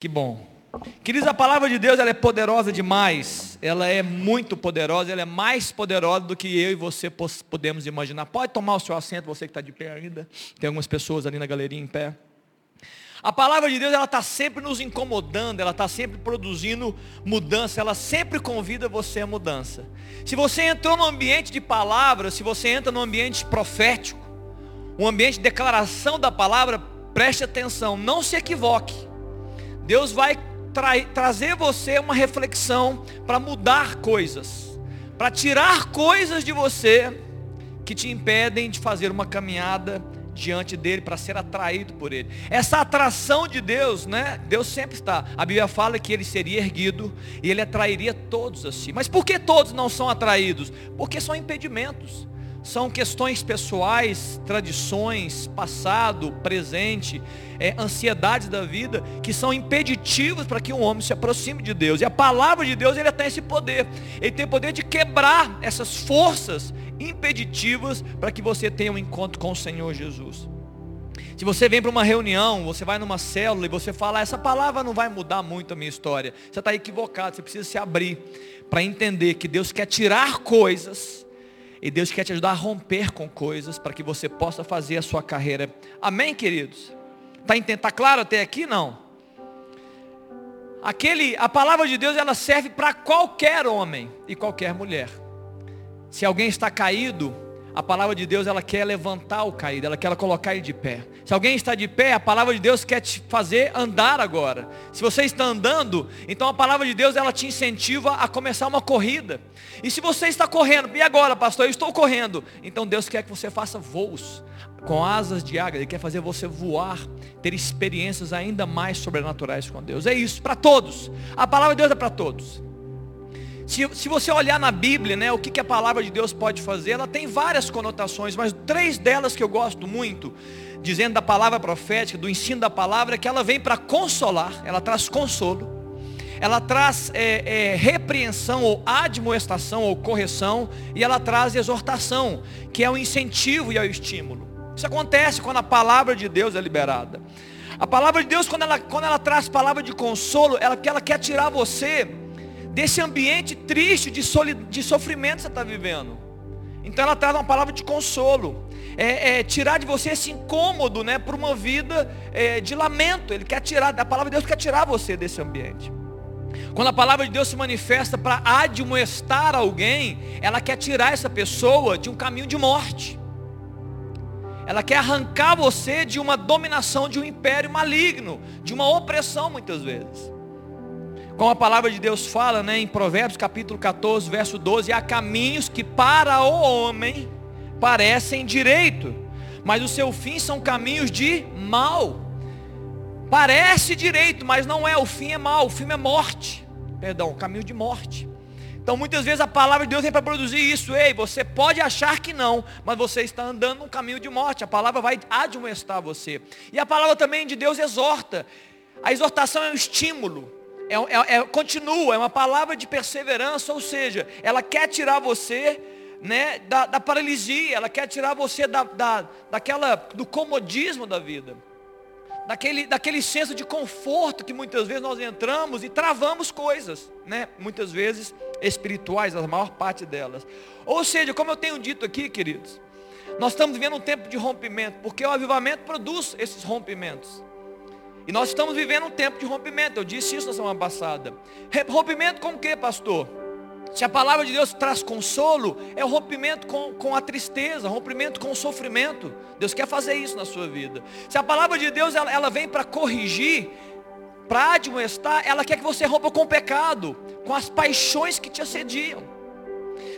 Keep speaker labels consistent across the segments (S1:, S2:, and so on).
S1: Que bom. Queridos, a palavra de Deus ela é poderosa demais. Ela é muito poderosa, ela é mais poderosa do que eu e você podemos imaginar. Pode tomar o seu assento, você que está de pé ainda. Tem algumas pessoas ali na galeria em pé. A palavra de Deus ela está sempre nos incomodando, ela está sempre produzindo mudança, ela sempre convida você a mudança. Se você entrou no ambiente de palavra, se você entra no ambiente profético, um ambiente de declaração da palavra, preste atenção, não se equivoque. Deus vai tra trazer você uma reflexão para mudar coisas, para tirar coisas de você que te impedem de fazer uma caminhada diante dele para ser atraído por ele. Essa atração de Deus, né? Deus sempre está. A Bíblia fala que ele seria erguido e ele atrairia todos a si. Mas por que todos não são atraídos? Porque são impedimentos são questões pessoais, tradições, passado, presente, é, ansiedades da vida, que são impeditivos para que um homem se aproxime de Deus. E a palavra de Deus, ele tem esse poder. Ele tem o poder de quebrar essas forças impeditivas para que você tenha um encontro com o Senhor Jesus. Se você vem para uma reunião, você vai numa célula e você fala, essa palavra não vai mudar muito a minha história. Você está equivocado, você precisa se abrir para entender que Deus quer tirar coisas e Deus quer te ajudar a romper com coisas para que você possa fazer a sua carreira. Amém, queridos? Está tá claro até aqui? Não. Aquele, a palavra de Deus ela serve para qualquer homem e qualquer mulher. Se alguém está caído, a palavra de Deus ela quer levantar o caído, ela quer colocar ele de pé. Se alguém está de pé, a palavra de Deus quer te fazer andar agora. Se você está andando, então a palavra de Deus ela te incentiva a começar uma corrida. E se você está correndo, e agora, pastor, eu estou correndo, então Deus quer que você faça voos com asas de águia, Ele quer fazer você voar, ter experiências ainda mais sobrenaturais com Deus. É isso, para todos. A palavra de Deus é para todos. Se, se você olhar na Bíblia, né, o que, que a palavra de Deus pode fazer, ela tem várias conotações, mas três delas que eu gosto muito, dizendo da palavra profética, do ensino da palavra, é que ela vem para consolar, ela traz consolo, ela traz é, é, repreensão ou admoestação ou correção, e ela traz exortação, que é o incentivo e é o estímulo. Isso acontece quando a palavra de Deus é liberada. A palavra de Deus, quando ela, quando ela traz palavra de consolo, ela, ela quer tirar você desse ambiente triste, de, de sofrimento que você está vivendo. Então ela traz uma palavra de consolo. É, é, tirar de você esse incômodo, né, para uma vida é, de lamento. Ele quer tirar, a palavra de Deus quer tirar você desse ambiente. Quando a palavra de Deus se manifesta para admoestar alguém, ela quer tirar essa pessoa de um caminho de morte. Ela quer arrancar você de uma dominação de um império maligno, de uma opressão muitas vezes. Como a palavra de Deus fala, né, em Provérbios capítulo 14, verso 12, há caminhos que para o homem parecem direito, mas o seu fim são caminhos de mal. Parece direito, mas não é, o fim é mal, o fim é morte. Perdão, caminho de morte. Então muitas vezes a palavra de Deus vem para produzir isso. Ei, você pode achar que não, mas você está andando num caminho de morte. A palavra vai admoestar você. E a palavra também de Deus exorta. A exortação é um estímulo é, é, é, continua, é uma palavra de perseverança, ou seja, ela quer tirar você né, da, da paralisia, ela quer tirar você da, da, daquela, do comodismo da vida, daquele, daquele senso de conforto que muitas vezes nós entramos e travamos coisas, né, muitas vezes espirituais, a maior parte delas. Ou seja, como eu tenho dito aqui, queridos, nós estamos vivendo um tempo de rompimento, porque o avivamento produz esses rompimentos. E nós estamos vivendo um tempo de rompimento. Eu disse isso na semana passada. Rompimento com o que, pastor? Se a palavra de Deus traz consolo, é o rompimento com, com a tristeza, rompimento com o sofrimento. Deus quer fazer isso na sua vida. Se a palavra de Deus ela, ela vem para corrigir, para admoestar, ela quer que você rompa com o pecado, com as paixões que te assediam.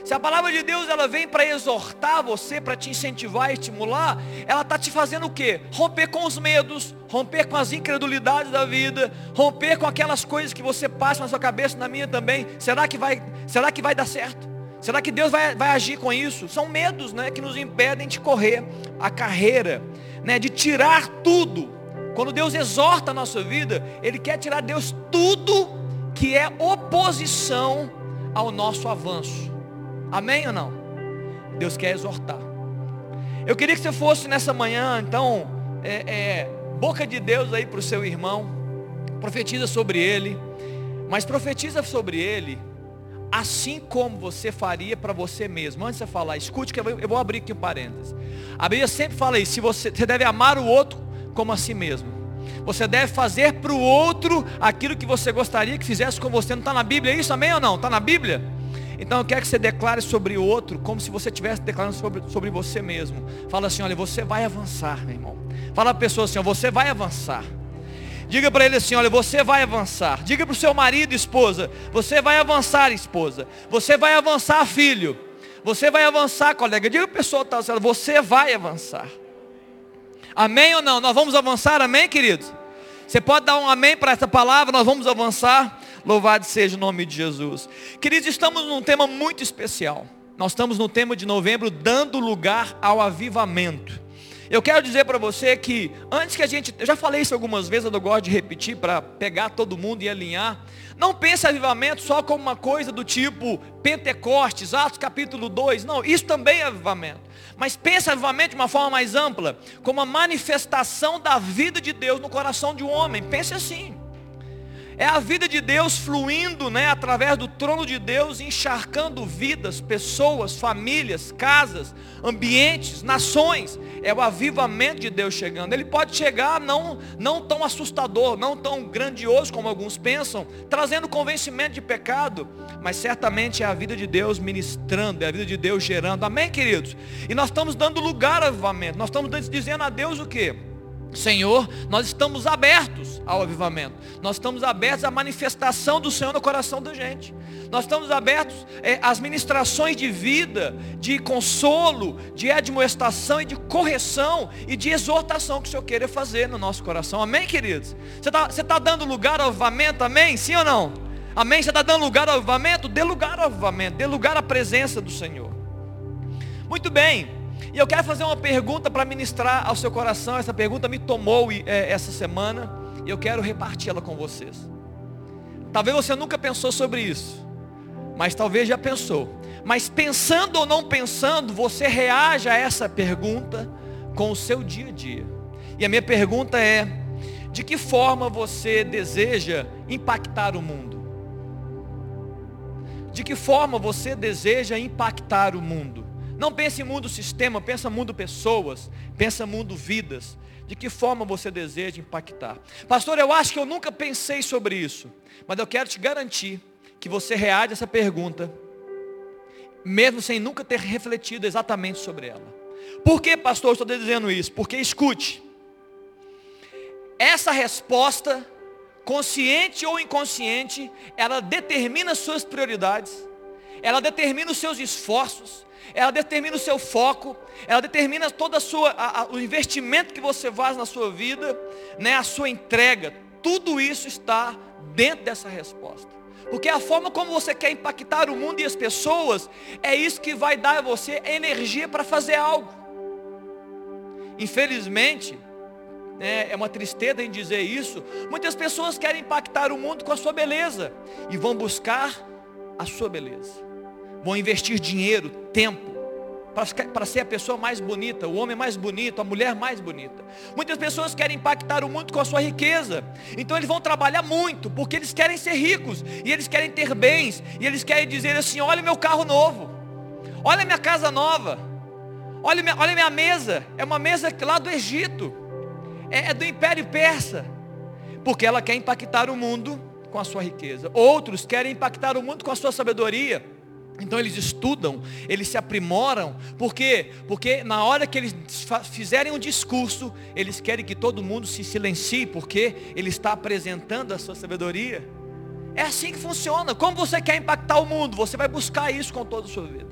S1: Se a palavra de Deus ela vem para exortar você, para te incentivar, estimular, ela está te fazendo o quê? Romper com os medos, romper com as incredulidades da vida, romper com aquelas coisas que você passa na sua cabeça, na minha também. Será que vai, será que vai dar certo? Será que Deus vai, vai agir com isso? São medos né, que nos impedem de correr a carreira, né, de tirar tudo. Quando Deus exorta a nossa vida, Ele quer tirar Deus tudo que é oposição ao nosso avanço. Amém ou não? Deus quer exortar. Eu queria que você fosse nessa manhã, então, é, é, boca de Deus aí para o seu irmão, profetiza sobre ele, mas profetiza sobre ele assim como você faria para você mesmo. Antes de você falar, escute que eu vou abrir aqui um parênteses. A Bíblia sempre fala isso, se você, você deve amar o outro como a si mesmo. Você deve fazer para o outro aquilo que você gostaria que fizesse com você. Não está na Bíblia isso, amém ou não? Está na Bíblia? Então eu quero que você declare sobre o outro como se você estivesse declarando sobre, sobre você mesmo. Fala assim, olha, você vai avançar, meu irmão. Fala a pessoa assim, ó, você vai avançar. Diga para ele assim, olha, você vai avançar. Diga para o seu marido, esposa, você vai avançar, esposa. Você vai avançar, filho. Você vai avançar, colega. Diga para a pessoa, tá, você vai avançar. Amém ou não? Nós vamos avançar, amém, queridos? Você pode dar um amém para essa palavra, nós vamos avançar. Louvado seja o nome de Jesus. Queridos, estamos num tema muito especial. Nós estamos no tema de novembro, dando lugar ao avivamento. Eu quero dizer para você que antes que a gente, eu já falei isso algumas vezes, eu gosto de repetir para pegar todo mundo e alinhar. Não pense avivamento só como uma coisa do tipo Pentecostes, Atos capítulo 2. Não, isso também é avivamento. Mas pense avivamento de uma forma mais ampla, como a manifestação da vida de Deus no coração de um homem. Pense assim. É a vida de Deus fluindo, né, através do trono de Deus, encharcando vidas, pessoas, famílias, casas, ambientes, nações. É o avivamento de Deus chegando. Ele pode chegar não, não tão assustador, não tão grandioso como alguns pensam, trazendo convencimento de pecado, mas certamente é a vida de Deus ministrando, é a vida de Deus gerando. Amém, queridos? E nós estamos dando lugar ao avivamento. Nós estamos dizendo a Deus o quê? Senhor, nós estamos abertos ao avivamento. Nós estamos abertos à manifestação do Senhor no coração da gente. Nós estamos abertos é, às ministrações de vida, de consolo, de admoestação e de correção e de exortação que o Senhor queira fazer no nosso coração. Amém, queridos? Você está tá dando lugar ao avivamento? Amém? Sim ou não? Amém? Você está dando lugar ao avivamento? Dê lugar ao avivamento, dê lugar à presença do Senhor. Muito bem. E eu quero fazer uma pergunta para ministrar ao seu coração. Essa pergunta me tomou é, essa semana e eu quero reparti-la com vocês. Talvez você nunca pensou sobre isso, mas talvez já pensou. Mas pensando ou não pensando, você reage a essa pergunta com o seu dia a dia. E a minha pergunta é: de que forma você deseja impactar o mundo? De que forma você deseja impactar o mundo? Não pense em mundo sistema, pensa mundo pessoas, pensa mundo vidas. De que forma você deseja impactar? Pastor, eu acho que eu nunca pensei sobre isso. Mas eu quero te garantir que você reage a essa pergunta, mesmo sem nunca ter refletido exatamente sobre ela. Por que, pastor, eu estou dizendo isso? Porque escute, essa resposta, consciente ou inconsciente, ela determina suas prioridades, ela determina os seus esforços, ela determina o seu foco, ela determina todo a a, a, o investimento que você faz na sua vida, né, a sua entrega. Tudo isso está dentro dessa resposta. Porque a forma como você quer impactar o mundo e as pessoas, é isso que vai dar a você energia para fazer algo. Infelizmente, né, é uma tristeza em dizer isso, muitas pessoas querem impactar o mundo com a sua beleza e vão buscar a sua beleza vão investir dinheiro, tempo, para ser a pessoa mais bonita, o homem mais bonito, a mulher mais bonita. Muitas pessoas querem impactar o mundo com a sua riqueza. Então eles vão trabalhar muito, porque eles querem ser ricos, e eles querem ter bens, e eles querem dizer assim: olha meu carro novo, olha minha casa nova, olha minha, olha minha mesa, é uma mesa lá do Egito, é, é do Império Persa, porque ela quer impactar o mundo com a sua riqueza. Outros querem impactar o mundo com a sua sabedoria. Então eles estudam, eles se aprimoram, por quê? Porque na hora que eles fizerem um discurso, eles querem que todo mundo se silencie, porque ele está apresentando a sua sabedoria. É assim que funciona. Como você quer impactar o mundo, você vai buscar isso com toda a sua vida.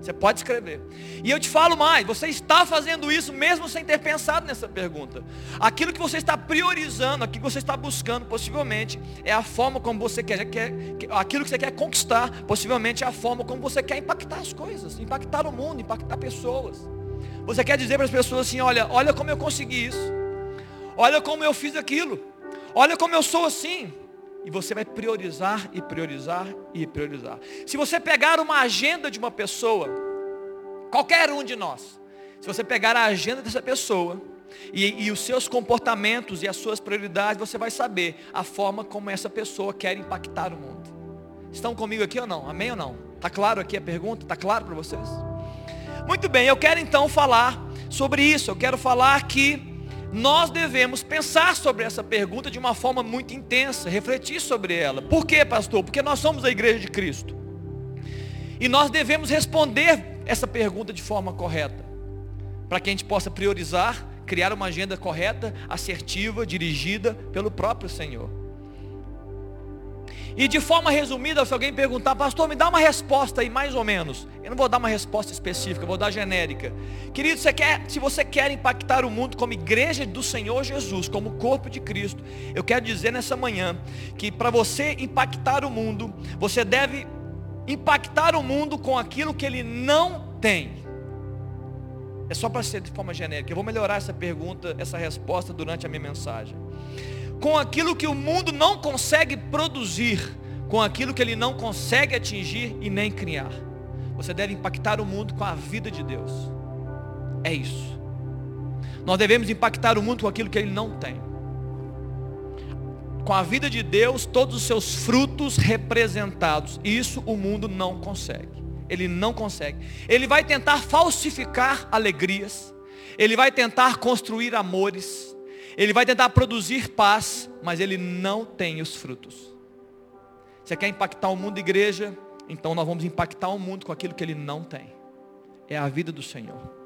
S1: Você pode escrever. E eu te falo mais, você está fazendo isso mesmo sem ter pensado nessa pergunta. Aquilo que você está priorizando, aquilo que você está buscando, possivelmente, é a forma como você quer, quer aquilo que você quer conquistar, possivelmente é a forma como você quer impactar as coisas, impactar o mundo, impactar pessoas. Você quer dizer para as pessoas assim, olha, olha como eu consegui isso. Olha como eu fiz aquilo. Olha como eu sou assim. E você vai priorizar e priorizar e priorizar. Se você pegar uma agenda de uma pessoa, qualquer um de nós, se você pegar a agenda dessa pessoa E, e os seus comportamentos e as suas prioridades, você vai saber a forma como essa pessoa quer impactar o mundo. Estão comigo aqui ou não? Amém ou não? Está claro aqui a pergunta? Está claro para vocês? Muito bem, eu quero então falar sobre isso. Eu quero falar que nós devemos pensar sobre essa pergunta de uma forma muito intensa, refletir sobre ela. Por quê, pastor? Porque nós somos a igreja de Cristo. E nós devemos responder essa pergunta de forma correta, para que a gente possa priorizar, criar uma agenda correta, assertiva, dirigida pelo próprio Senhor. E de forma resumida, se alguém perguntar, pastor, me dá uma resposta aí, mais ou menos. Eu não vou dar uma resposta específica, vou dar genérica. Querido, você quer, se você quer impactar o mundo como igreja do Senhor Jesus, como corpo de Cristo, eu quero dizer nessa manhã que para você impactar o mundo, você deve impactar o mundo com aquilo que ele não tem. É só para ser de forma genérica. Eu vou melhorar essa pergunta, essa resposta durante a minha mensagem com aquilo que o mundo não consegue produzir, com aquilo que ele não consegue atingir e nem criar. Você deve impactar o mundo com a vida de Deus. É isso. Nós devemos impactar o mundo com aquilo que ele não tem. Com a vida de Deus, todos os seus frutos representados. Isso o mundo não consegue. Ele não consegue. Ele vai tentar falsificar alegrias. Ele vai tentar construir amores ele vai tentar produzir paz, mas ele não tem os frutos. Você quer impactar o mundo, igreja? Então nós vamos impactar o mundo com aquilo que ele não tem. É a vida do Senhor.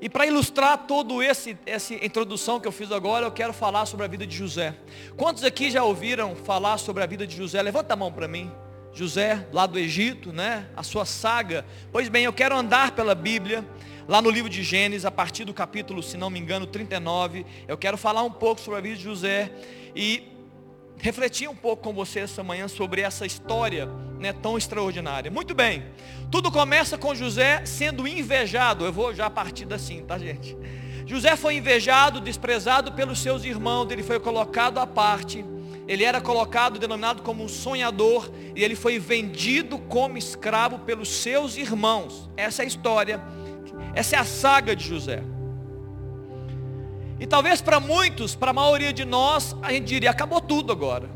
S1: E para ilustrar todo esse essa introdução que eu fiz agora, eu quero falar sobre a vida de José. Quantos aqui já ouviram falar sobre a vida de José? Levanta a mão para mim. José, lá do Egito, né? A sua saga. Pois bem, eu quero andar pela Bíblia lá no livro de Gênesis, a partir do capítulo, se não me engano, 39. Eu quero falar um pouco sobre a vida de José e refletir um pouco com você essa manhã sobre essa história né, tão extraordinária. Muito bem, tudo começa com José sendo invejado. Eu vou já partir assim, tá gente? José foi invejado, desprezado pelos seus irmãos, ele foi colocado à parte. Ele era colocado, denominado como um sonhador, e ele foi vendido como escravo pelos seus irmãos. Essa é a história essa é a saga de José. E talvez para muitos, para a maioria de nós, a gente diria, acabou tudo agora.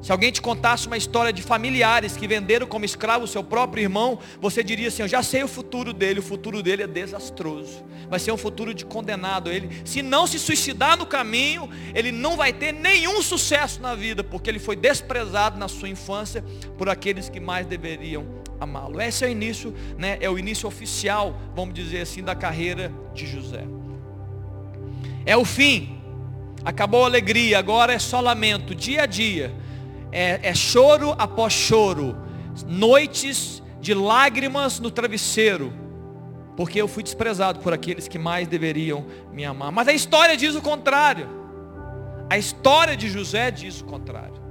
S1: Se alguém te contasse uma história de familiares que venderam como escravo o seu próprio irmão, você diria assim, eu já sei o futuro dele, o futuro dele é desastroso. Vai ser um futuro de condenado. Ele, se não se suicidar no caminho, ele não vai ter nenhum sucesso na vida, porque ele foi desprezado na sua infância por aqueles que mais deveriam amá-lo. Esse é o início, né, é o início oficial, vamos dizer assim, da carreira de José. É o fim. Acabou a alegria, agora é só lamento, dia a dia. É, é choro após choro. Noites de lágrimas no travesseiro. Porque eu fui desprezado por aqueles que mais deveriam me amar. Mas a história diz o contrário. A história de José diz o contrário.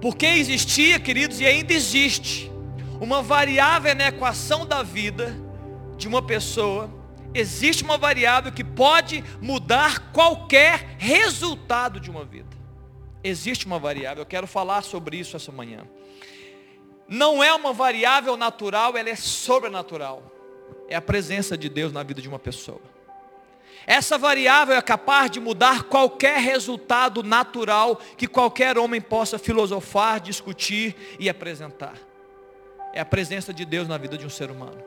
S1: Porque existia, queridos, e ainda existe, uma variável na equação da vida de uma pessoa, existe uma variável que pode mudar qualquer resultado de uma vida. Existe uma variável, eu quero falar sobre isso essa manhã. Não é uma variável natural, ela é sobrenatural. É a presença de Deus na vida de uma pessoa. Essa variável é capaz de mudar qualquer resultado natural que qualquer homem possa filosofar, discutir e apresentar. É a presença de Deus na vida de um ser humano.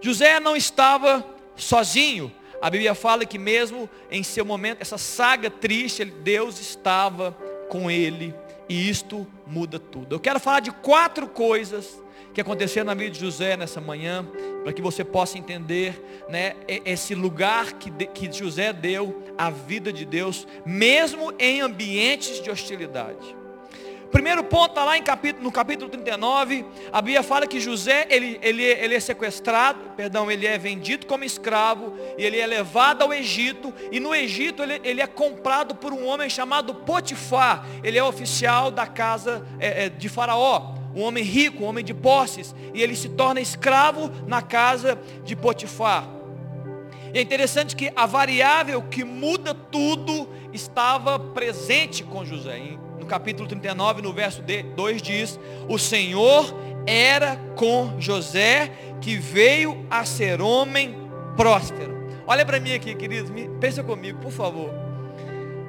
S1: José não estava sozinho. A Bíblia fala que mesmo em seu momento, essa saga triste, Deus estava com ele. E isto muda tudo. Eu quero falar de quatro coisas que aconteceu na vida de José nessa manhã, para que você possa entender né, esse lugar que, que José deu à vida de Deus, mesmo em ambientes de hostilidade. Primeiro ponto está lá em capítulo, no capítulo 39, a Bíblia fala que José, ele, ele, ele é sequestrado, perdão, ele é vendido como escravo, e ele é levado ao Egito, e no Egito ele, ele é comprado por um homem chamado Potifar, ele é oficial da casa é, é, de Faraó um homem rico, um homem de posses, e ele se torna escravo na casa de Potifar. E é interessante que a variável que muda tudo estava presente com José. No capítulo 39, no verso 2 diz: O Senhor era com José, que veio a ser homem próspero. Olha para mim aqui, queridos, pensa comigo, por favor.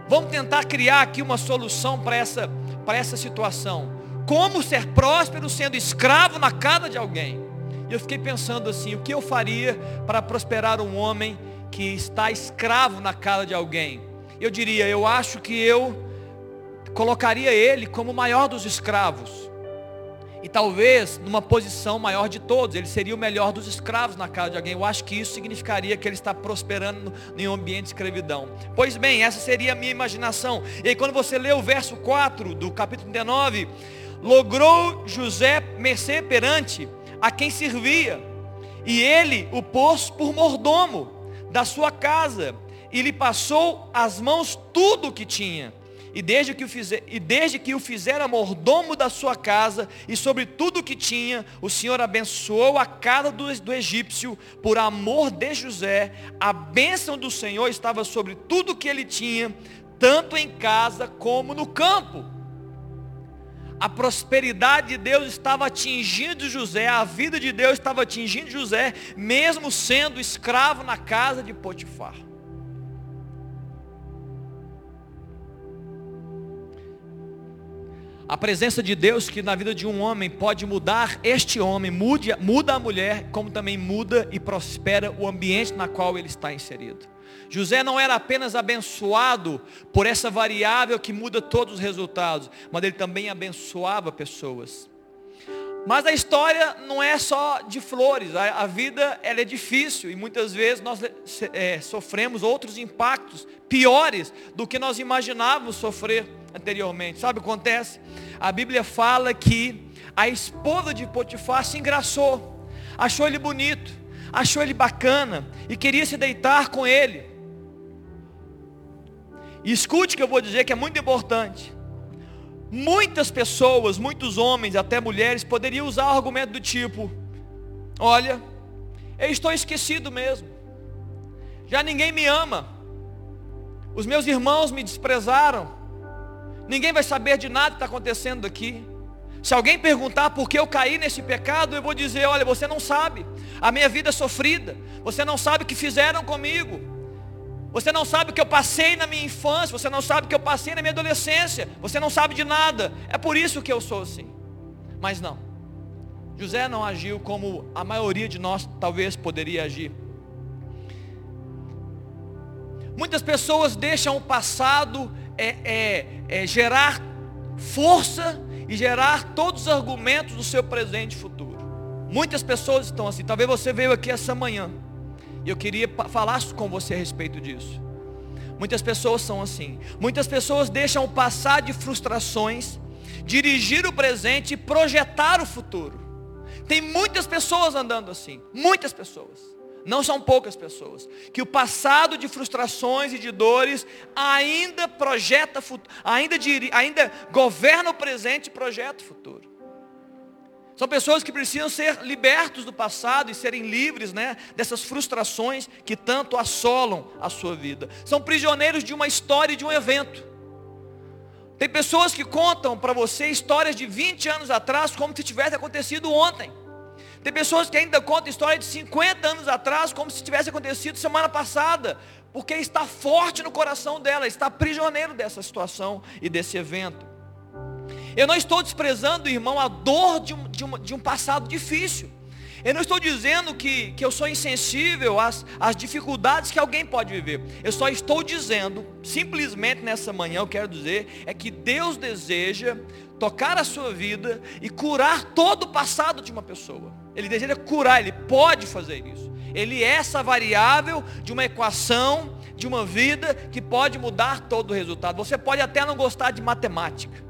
S1: Vamos tentar criar aqui uma solução para essa, para essa situação. Como ser próspero sendo escravo na casa de alguém? E eu fiquei pensando assim, o que eu faria para prosperar um homem que está escravo na casa de alguém? Eu diria, eu acho que eu colocaria ele como o maior dos escravos. E talvez numa posição maior de todos, ele seria o melhor dos escravos na casa de alguém. Eu acho que isso significaria que ele está prosperando em um ambiente de escravidão. Pois bem, essa seria a minha imaginação. E aí quando você lê o verso 4 do capítulo 39, logrou José mercê perante a quem servia, e ele o pôs por mordomo da sua casa, e lhe passou as mãos tudo o que tinha. E desde que, o fizer, e desde que o fizera mordomo da sua casa, e sobre tudo o que tinha, o Senhor abençoou a casa do, do egípcio, por amor de José, a bênção do Senhor estava sobre tudo o que ele tinha, tanto em casa como no campo. A prosperidade de Deus estava atingindo José, a vida de Deus estava atingindo José, mesmo sendo escravo na casa de Potifar. A presença de Deus que na vida de um homem pode mudar este homem, muda a mulher, como também muda e prospera o ambiente na qual ele está inserido. José não era apenas abençoado por essa variável que muda todos os resultados, mas ele também abençoava pessoas. Mas a história não é só de flores, a, a vida ela é difícil e muitas vezes nós é, sofremos outros impactos piores do que nós imaginávamos sofrer anteriormente. Sabe o que acontece? A Bíblia fala que a esposa de Potifar se engraçou, achou ele bonito, achou ele bacana e queria se deitar com ele. E escute que eu vou dizer que é muito importante. Muitas pessoas, muitos homens, até mulheres, poderiam usar o argumento do tipo: Olha, eu estou esquecido mesmo. Já ninguém me ama. Os meus irmãos me desprezaram. Ninguém vai saber de nada que está acontecendo aqui. Se alguém perguntar por que eu caí nesse pecado, eu vou dizer: olha, você não sabe. A minha vida é sofrida. Você não sabe o que fizeram comigo. Você não sabe o que eu passei na minha infância. Você não sabe o que eu passei na minha adolescência. Você não sabe de nada. É por isso que eu sou assim. Mas não. José não agiu como a maioria de nós talvez poderia agir. Muitas pessoas deixam o passado é, é, é gerar força e gerar todos os argumentos do seu presente e futuro. Muitas pessoas estão assim. Talvez você veio aqui essa manhã. E eu queria falar com você a respeito disso. Muitas pessoas são assim. Muitas pessoas deixam o passado de frustrações, dirigir o presente e projetar o futuro. Tem muitas pessoas andando assim. Muitas pessoas não são poucas pessoas, que o passado de frustrações e de dores ainda projeta, ainda, ainda governa o presente e projeta o futuro. São pessoas que precisam ser libertos do passado e serem livres né, dessas frustrações que tanto assolam a sua vida. São prisioneiros de uma história e de um evento. Tem pessoas que contam para você histórias de 20 anos atrás como se tivesse acontecido ontem. Tem pessoas que ainda contam história de 50 anos atrás, como se tivesse acontecido semana passada, porque está forte no coração dela, está prisioneiro dessa situação e desse evento. Eu não estou desprezando, irmão, a dor de um, de um, de um passado difícil. Eu não estou dizendo que, que eu sou insensível às, às dificuldades que alguém pode viver. Eu só estou dizendo, simplesmente nessa manhã, eu quero dizer, é que Deus deseja tocar a sua vida e curar todo o passado de uma pessoa. Ele deseja curar, ele pode fazer isso. Ele é essa variável de uma equação, de uma vida que pode mudar todo o resultado. Você pode até não gostar de matemática.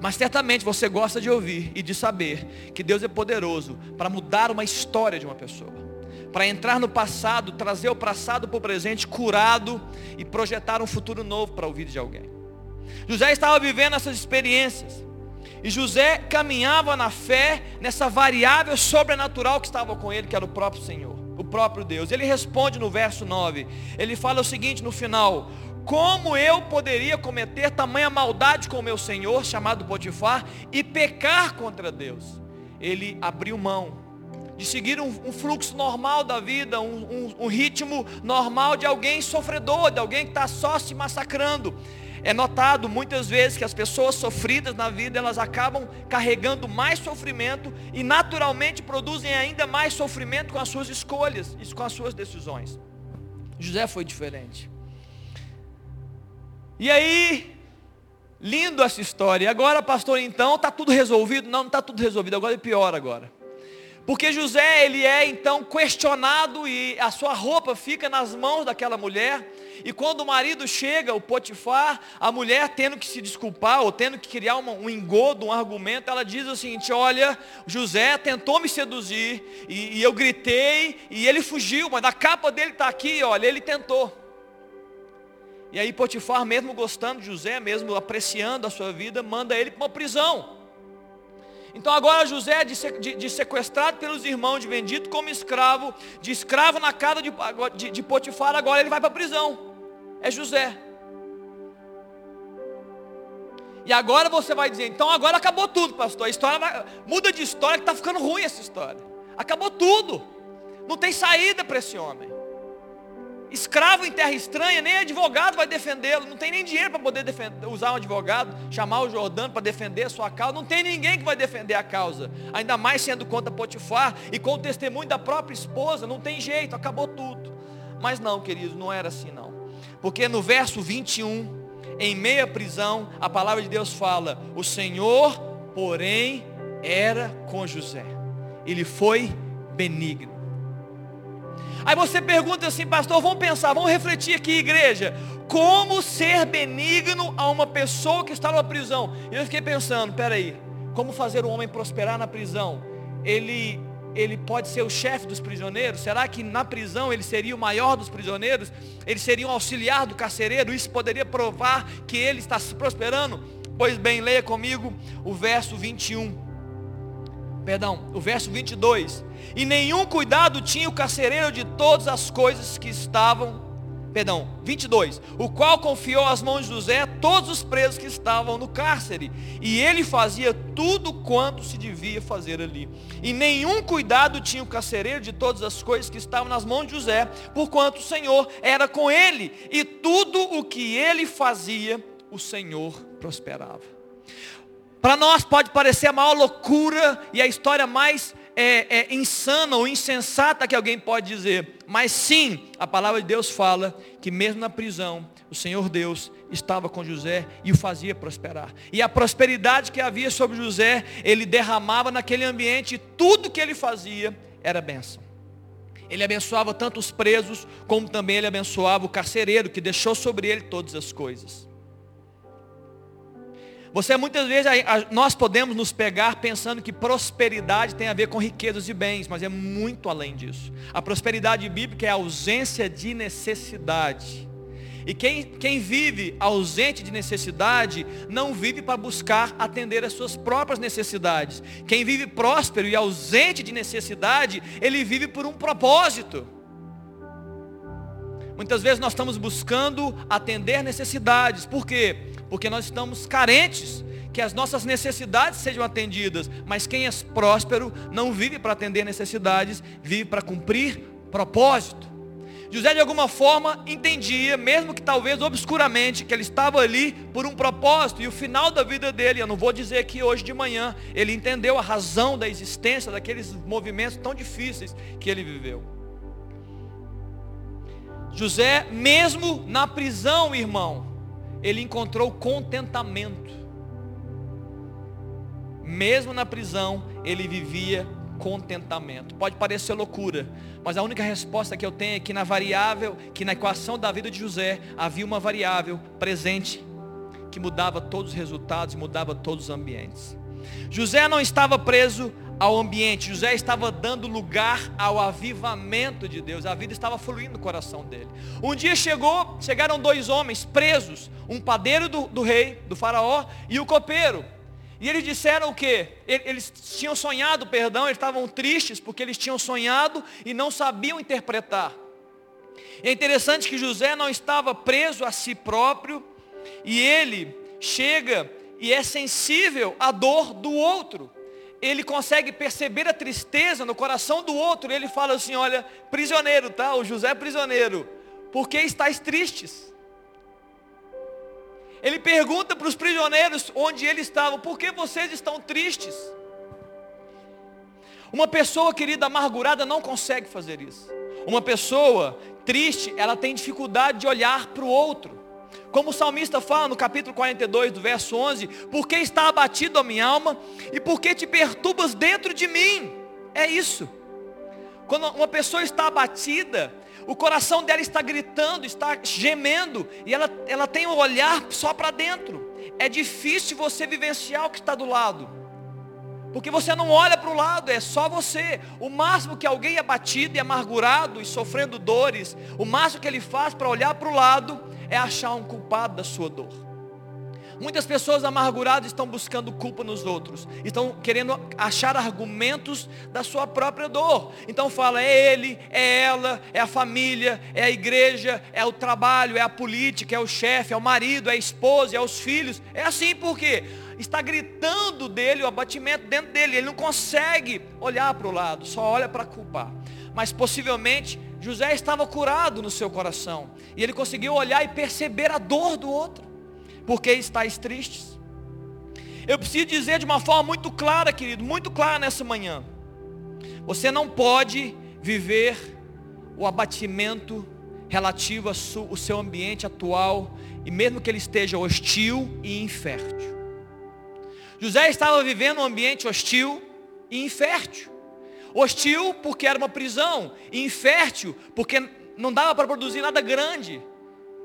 S1: Mas certamente você gosta de ouvir e de saber que Deus é poderoso para mudar uma história de uma pessoa. Para entrar no passado, trazer o passado para o presente curado e projetar um futuro novo para vida de alguém. José estava vivendo essas experiências. E José caminhava na fé nessa variável sobrenatural que estava com ele, que era o próprio Senhor, o próprio Deus. Ele responde no verso 9. Ele fala o seguinte no final: Como eu poderia cometer tamanha maldade com o meu Senhor, chamado Potifar, e pecar contra Deus? Ele abriu mão, de seguir um, um fluxo normal da vida, um, um, um ritmo normal de alguém sofredor, de alguém que está só se massacrando. É notado muitas vezes que as pessoas sofridas na vida, elas acabam carregando mais sofrimento e naturalmente produzem ainda mais sofrimento com as suas escolhas e com as suas decisões. José foi diferente. E aí, lindo essa história. Agora, pastor, então, está tudo resolvido? Não, não está tudo resolvido, agora é pior agora. Porque José, ele é então questionado e a sua roupa fica nas mãos daquela mulher. E quando o marido chega, o Potifar, a mulher tendo que se desculpar ou tendo que criar uma, um engodo, um argumento, ela diz o seguinte: Olha, José tentou me seduzir e, e eu gritei e ele fugiu, mas a capa dele está aqui, olha, ele tentou. E aí Potifar, mesmo gostando de José, mesmo apreciando a sua vida, manda ele para uma prisão. Então agora José, de, de, de, sequestrado pelos irmãos, de vendido como escravo, de escravo na casa de, de, de Potifar, agora ele vai para a prisão. É José. E agora você vai dizer, então agora acabou tudo, pastor. A história vai, muda de história que está ficando ruim essa história. Acabou tudo. Não tem saída para esse homem. Escravo em terra estranha, nem advogado vai defendê-lo. Não tem nem dinheiro para poder defender, usar um advogado, chamar o Jordano para defender a sua causa. Não tem ninguém que vai defender a causa. Ainda mais sendo contra Potifar e com o testemunho da própria esposa. Não tem jeito, acabou tudo. Mas não, queridos, não era assim não. Porque no verso 21, em meia prisão, a palavra de Deus fala: O Senhor, porém, era com José. Ele foi benigno. Aí você pergunta assim, pastor, vamos pensar, vamos refletir aqui, igreja. Como ser benigno a uma pessoa que está numa prisão? E eu fiquei pensando, peraí, como fazer o homem prosperar na prisão? Ele, ele pode ser o chefe dos prisioneiros? Será que na prisão ele seria o maior dos prisioneiros? Ele seria um auxiliar do carcereiro? Isso poderia provar que ele está se prosperando? Pois bem, leia comigo o verso 21. Perdão, o verso 22 e nenhum cuidado tinha o carcereiro de todas as coisas que estavam, perdão, 22, o qual confiou às mãos de José todos os presos que estavam no cárcere, e ele fazia tudo quanto se devia fazer ali. E nenhum cuidado tinha o carcereiro de todas as coisas que estavam nas mãos de José, porquanto o Senhor era com ele, e tudo o que ele fazia, o Senhor prosperava. Para nós pode parecer a maior loucura e a história mais é, é, insana ou insensata que alguém pode dizer. Mas sim, a palavra de Deus fala que mesmo na prisão, o Senhor Deus estava com José e o fazia prosperar. E a prosperidade que havia sobre José, ele derramava naquele ambiente, e tudo que ele fazia era bênção. Ele abençoava tanto os presos, como também ele abençoava o carcereiro, que deixou sobre ele todas as coisas. Você muitas vezes, nós podemos nos pegar pensando que prosperidade tem a ver com riquezas e bens, mas é muito além disso. A prosperidade bíblica é a ausência de necessidade. E quem, quem vive ausente de necessidade, não vive para buscar atender as suas próprias necessidades. Quem vive próspero e ausente de necessidade, ele vive por um propósito. Muitas vezes nós estamos buscando atender necessidades. Por quê? Porque nós estamos carentes que as nossas necessidades sejam atendidas, mas quem é próspero não vive para atender necessidades, vive para cumprir propósito. José de alguma forma entendia, mesmo que talvez obscuramente, que ele estava ali por um propósito, e o final da vida dele, eu não vou dizer que hoje de manhã, ele entendeu a razão da existência daqueles movimentos tão difíceis que ele viveu. José, mesmo na prisão, irmão, ele encontrou contentamento. Mesmo na prisão, ele vivia contentamento. Pode parecer loucura, mas a única resposta que eu tenho é que na variável, que na equação da vida de José, havia uma variável presente que mudava todos os resultados mudava todos os ambientes. José não estava preso ao ambiente. José estava dando lugar ao avivamento de Deus. A vida estava fluindo no coração dele. Um dia chegou, chegaram dois homens presos, um padeiro do, do rei, do faraó, e o copeiro. E eles disseram o quê? Eles tinham sonhado, perdão, eles estavam tristes porque eles tinham sonhado e não sabiam interpretar. é interessante que José não estava preso a si próprio e ele chega e é sensível à dor do outro. Ele consegue perceber a tristeza no coração do outro, e ele fala assim: Olha, prisioneiro, tá? O José é prisioneiro, por que estáis tristes? Ele pergunta para os prisioneiros onde eles estavam: Por que vocês estão tristes? Uma pessoa, querida, amargurada não consegue fazer isso. Uma pessoa triste, ela tem dificuldade de olhar para o outro. Como o salmista fala no capítulo 42, do verso 11: Por que está abatido a minha alma e por que te perturbas dentro de mim? É isso. Quando uma pessoa está abatida, o coração dela está gritando, está gemendo, e ela, ela tem o um olhar só para dentro. É difícil você vivenciar o que está do lado. Porque você não olha para o lado, é só você. O máximo que alguém é batido e amargurado e sofrendo dores, o máximo que ele faz para olhar para o lado é achar um culpado da sua dor. Muitas pessoas amarguradas estão buscando culpa nos outros, estão querendo achar argumentos da sua própria dor. Então fala, é ele, é ela, é a família, é a igreja, é o trabalho, é a política, é o chefe, é o marido, é a esposa, é os filhos. É assim porque está gritando dele o abatimento dentro dele. Ele não consegue olhar para o lado, só olha para culpar. Mas possivelmente José estava curado no seu coração. E ele conseguiu olhar e perceber a dor do outro. Porque estáis tristes? Eu preciso dizer de uma forma muito clara, querido, muito clara nessa manhã. Você não pode viver o abatimento relativo ao seu ambiente atual, e mesmo que ele esteja hostil e infértil. José estava vivendo um ambiente hostil e infértil. Hostil porque era uma prisão, e infértil porque não dava para produzir nada grande.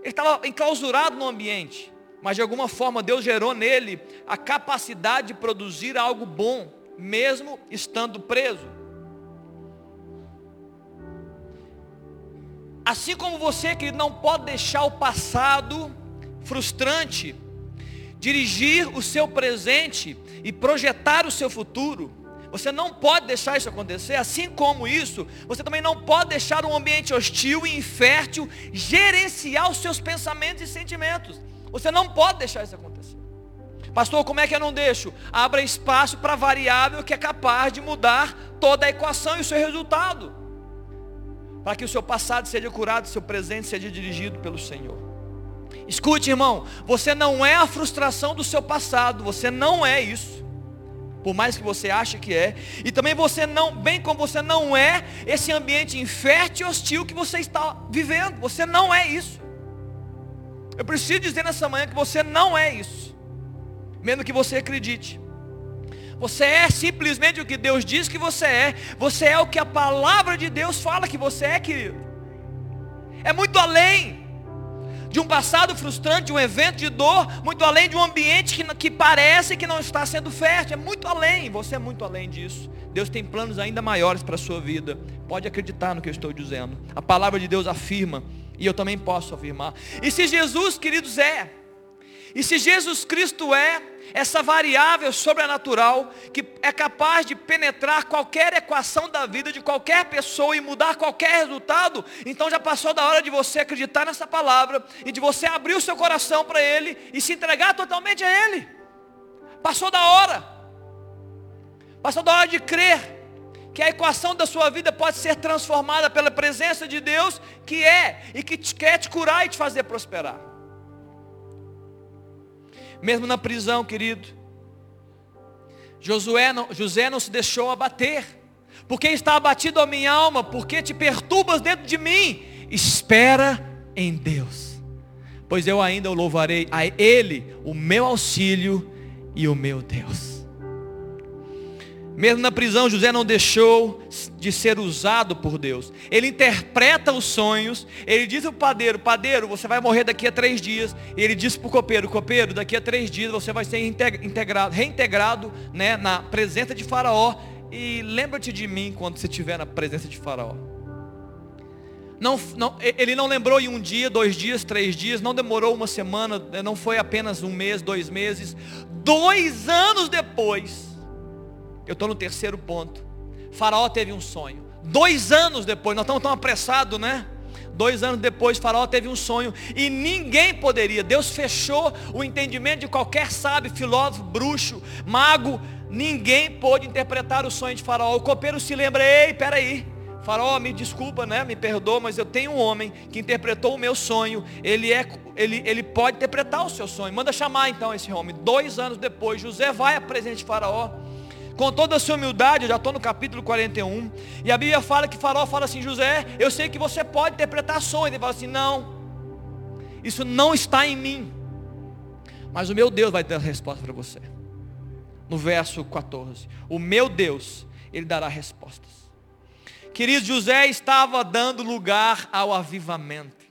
S1: Ele estava enclausurado no ambiente mas de alguma forma Deus gerou nele a capacidade de produzir algo bom, mesmo estando preso. Assim como você, que não pode deixar o passado frustrante dirigir o seu presente e projetar o seu futuro, você não pode deixar isso acontecer, assim como isso, você também não pode deixar um ambiente hostil e infértil gerenciar os seus pensamentos e sentimentos. Você não pode deixar isso acontecer. Pastor, como é que eu não deixo? Abra espaço para variável que é capaz de mudar toda a equação e o seu resultado. Para que o seu passado seja curado, seu presente seja dirigido pelo Senhor. Escute, irmão, você não é a frustração do seu passado, você não é isso. Por mais que você ache que é, e também você não, bem como você não é esse ambiente infértil e hostil que você está vivendo, você não é isso. Eu preciso dizer nessa manhã que você não é isso. Mesmo que você acredite. Você é simplesmente o que Deus diz que você é. Você é o que a palavra de Deus fala que você é, querido. É muito além de um passado frustrante, de um evento de dor, muito além de um ambiente que, que parece que não está sendo fértil. É muito além. Você é muito além disso. Deus tem planos ainda maiores para a sua vida. Pode acreditar no que eu estou dizendo. A palavra de Deus afirma e eu também posso afirmar. E se Jesus, queridos, é, e se Jesus Cristo é essa variável sobrenatural que é capaz de penetrar qualquer equação da vida de qualquer pessoa e mudar qualquer resultado, então já passou da hora de você acreditar nessa palavra e de você abrir o seu coração para Ele e se entregar totalmente a Ele. Passou da hora. Passou da hora de crer que a equação da sua vida pode ser transformada pela presença de Deus, que é e que te, quer te curar e te fazer prosperar. Mesmo na prisão, querido, Josué não, José não se deixou abater. Porque está abatido a minha alma, porque te perturbas dentro de mim. Espera em Deus, pois eu ainda o louvarei a Ele, o meu auxílio e o meu Deus. Mesmo na prisão, José não deixou de ser usado por Deus. Ele interpreta os sonhos. Ele diz ao padeiro: Padeiro, você vai morrer daqui a três dias. Ele diz para o copeiro: Copeiro, daqui a três dias você vai ser integrado, reintegrado né, na presença de Faraó. E lembra-te de mim quando você estiver na presença de Faraó. Não, não, ele não lembrou em um dia, dois dias, três dias, não demorou uma semana, não foi apenas um mês, dois meses. Dois anos depois, eu estou no terceiro ponto. Faraó teve um sonho. Dois anos depois, nós estamos tão apressados, né? Dois anos depois, Faraó teve um sonho e ninguém poderia. Deus fechou o entendimento de qualquer sábio, filósofo, bruxo, mago. Ninguém pôde interpretar o sonho de Faraó. O copeiro se lembra, ei, peraí. Faraó, me desculpa, né? Me perdoa, mas eu tenho um homem que interpretou o meu sonho. Ele é, ele, ele pode interpretar o seu sonho. Manda chamar então esse homem. Dois anos depois, José vai à presença de Faraó. Com toda a sua humildade, eu já estou no capítulo 41. E a Bíblia fala que Faraó fala assim, José, eu sei que você pode interpretar sonhos. Ele fala assim, não, isso não está em mim. Mas o meu Deus vai dar a resposta para você no verso 14. O meu Deus, Ele dará respostas. Querido, José estava dando lugar ao avivamento.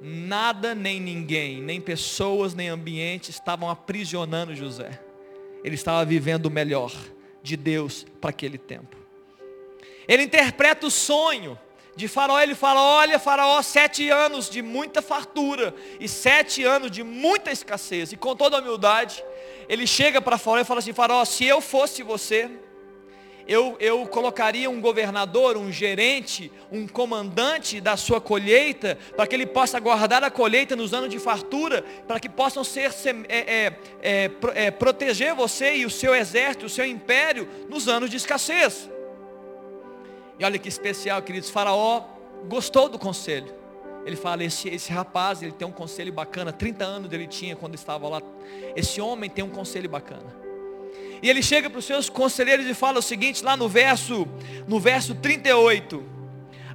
S1: Nada nem ninguém, nem pessoas, nem ambiente estavam aprisionando José. Ele estava vivendo o melhor de Deus para aquele tempo. Ele interpreta o sonho de Faraó, ele fala: Olha, Faraó, sete anos de muita fartura e sete anos de muita escassez. E com toda a humildade, ele chega para Faraó e fala assim: Faraó, se eu fosse você, eu, eu colocaria um governador, um gerente, um comandante da sua colheita, para que ele possa guardar a colheita nos anos de fartura, para que possam ser, é, é, é, é, proteger você e o seu exército, o seu império, nos anos de escassez. E olha que especial, queridos, Faraó gostou do conselho. Ele fala, esse, esse rapaz, ele tem um conselho bacana, 30 anos ele tinha quando estava lá. Esse homem tem um conselho bacana. E ele chega para os seus conselheiros e fala o seguinte, lá no verso, no verso 38.